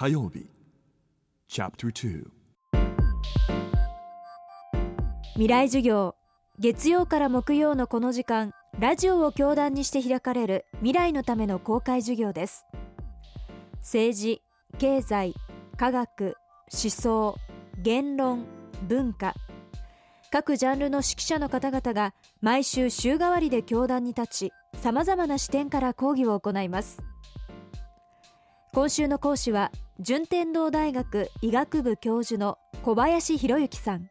火曜日。Chapter 2未来授業月曜から木曜のこの時間ラジオを教壇にして開かれる未来のための公開授業です。政治経済科学思想言論文化。各ジャンルの指揮者の方々が毎週週替わりで教壇に立ちさまざまな視点から講義を行います。今週の講師は順天堂大学医学部教授の小林博之さん。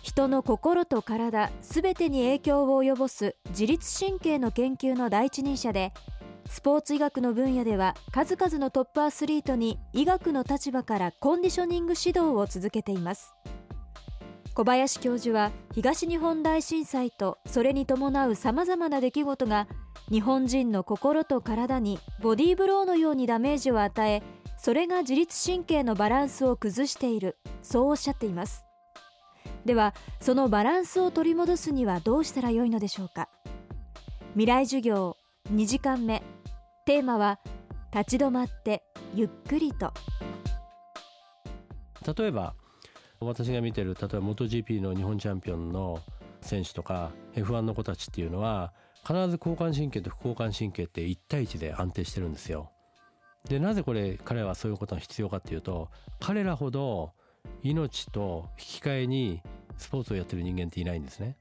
人の心と体すべてに影響を及ぼす自律神経の研究の第一人者でスポーツ医学の分野では数々のトップアスリートに医学の立場からコンディショニング指導を続けています。小林教授は東日本大震災とそれに伴うさまざまな出来事が日本人の心と体にボディーブローのようにダメージを与えそれが自律神経のバランスを崩している。そうおっしゃっています。ではそのバランスを取り戻すにはどうしたらよいのでしょうか。未来授業2時間目。テーマは立ち止まってゆっくりと。例えば私が見てる例えば MotoGP の日本チャンピオンの選手とか F1 の子たちっていうのは必ず交感神経と副交感神経って1対1で安定してるんですよ。でなぜこれ彼はそういうことが必要かっていうと彼らほど命と引き換えにスポーツをやってる人間っていないんですね。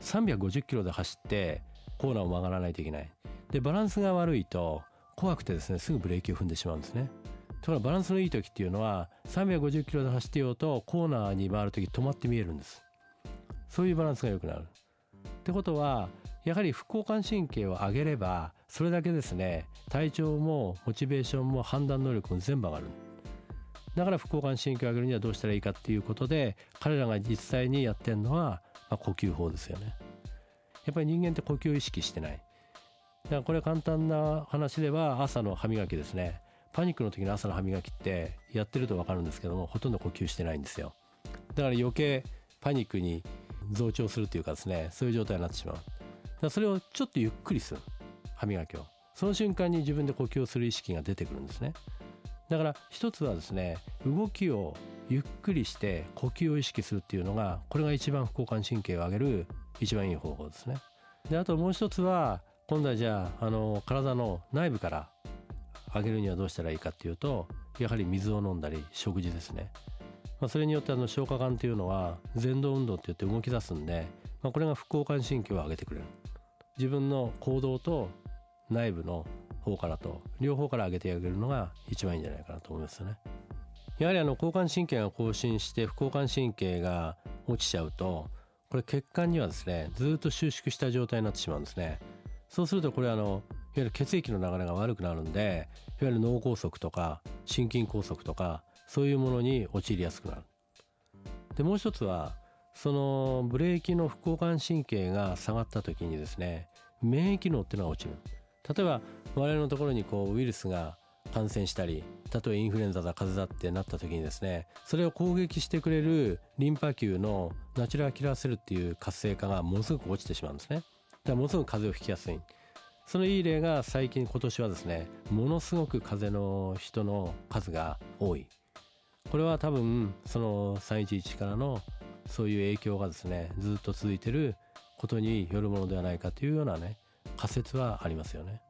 350キロで走ってコーナーを曲がらないといけない。でバランスが悪いと怖くてですねすぐブレーキを踏んでしまうんですね。ところがバランスのいい時っていうのは350キロで走ってようとコーナーに回る時止まって見えるんです。そういうバランスが良くなる。ってことはやはり副交感神経を上げればそれだけですね体調もモチベーションも判断能力も全部上がる。だから副交感神経を上げるにはどうしたらいいかっていうことで彼らが実際にやってるのは、まあ、呼吸法ですよね。やっぱり人間って呼吸を意識してない。だからこれ簡単な話では朝の歯磨きですね。パニックの時の朝の歯磨きってやってると分かるんですけどもほとんど呼吸してないんですよ。だから余計パニックに増長するというかですねそういう状態になってしまう。だそれをちょっとゆっくりする。歯磨きを。その瞬間に自分で呼吸をする意識が出てくるんですね。だから一つはですね動きをゆっくりして呼吸を意識するっていうのがこれが一番副交感神経を上げる一番いい方法ですね。であともう一つは今度はじゃああの体の内部から上げるにはどうしたらいいかっていうとやはり水を飲んだり食事ですね、まあ、それによってあの消化管っていうのは前動運動って言って動き出すんで、まあ、これが副交感神経を上げてくれる。自分の行動と内部の方からと両方から上げてあげるのが一番いいんじゃないかなと思いますね。やはりあの交感神経が更新して副交感神経が落ちちゃうとこれ血管にはですねずっと収縮した状態になってしまうんですね。そうするとこれあのいわゆる血液の流れが悪くなるんでいわゆる脳梗塞とか心筋梗塞とかそういうものに陥りやすくなる。でもう一つはそのブレーキの副交感神経が下がった時にですね免疫機能っていうのが落ちる。例えば我々のところにこうウイルスが感染したり例えばインフルエンザだ風邪だってなった時にですねそれを攻撃してくれるリンパ球のナチュラルキラーセルっていう活性化がものすごく落ちてしまうんですね。だからものすごく風邪をひきやすい。そのいい例が最近今年はですねものすごく風邪の人の数が多い。これは多分その311からのそういう影響がですねずっと続いてることによるものではないかというようなね仮説はありますよね。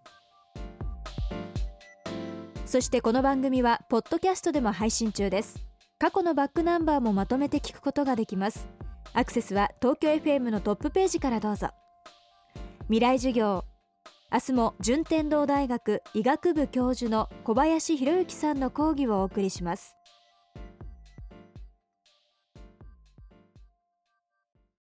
そしてこの番組はポッドキャストでも配信中です。過去のバックナンバーもまとめて聞くことができます。アクセスは東京 FM のトップページからどうぞ。未来授業。明日も順天堂大学医学部教授の小林博之さんの講義をお送りします。